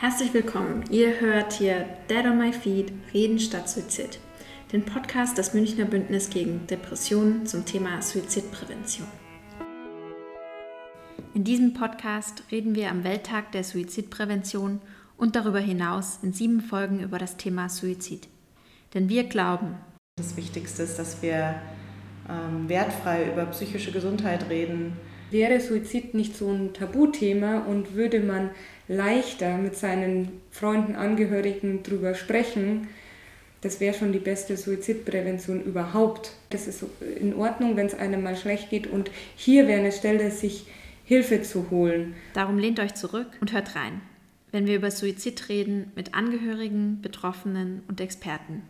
Herzlich willkommen. Ihr hört hier Dead on My Feet, Reden statt Suizid. Den Podcast des Münchner Bündnis gegen Depressionen zum Thema Suizidprävention. In diesem Podcast reden wir am Welttag der Suizidprävention und darüber hinaus in sieben Folgen über das Thema Suizid. Denn wir glauben, das Wichtigste ist, dass wir ähm, wertfrei über psychische Gesundheit reden. Wäre Suizid nicht so ein Tabuthema und würde man leichter mit seinen Freunden, Angehörigen drüber sprechen, das wäre schon die beste Suizidprävention überhaupt. Das ist in Ordnung, wenn es einem mal schlecht geht und hier wäre eine Stelle, sich Hilfe zu holen. Darum lehnt euch zurück und hört rein, wenn wir über Suizid reden mit Angehörigen, Betroffenen und Experten.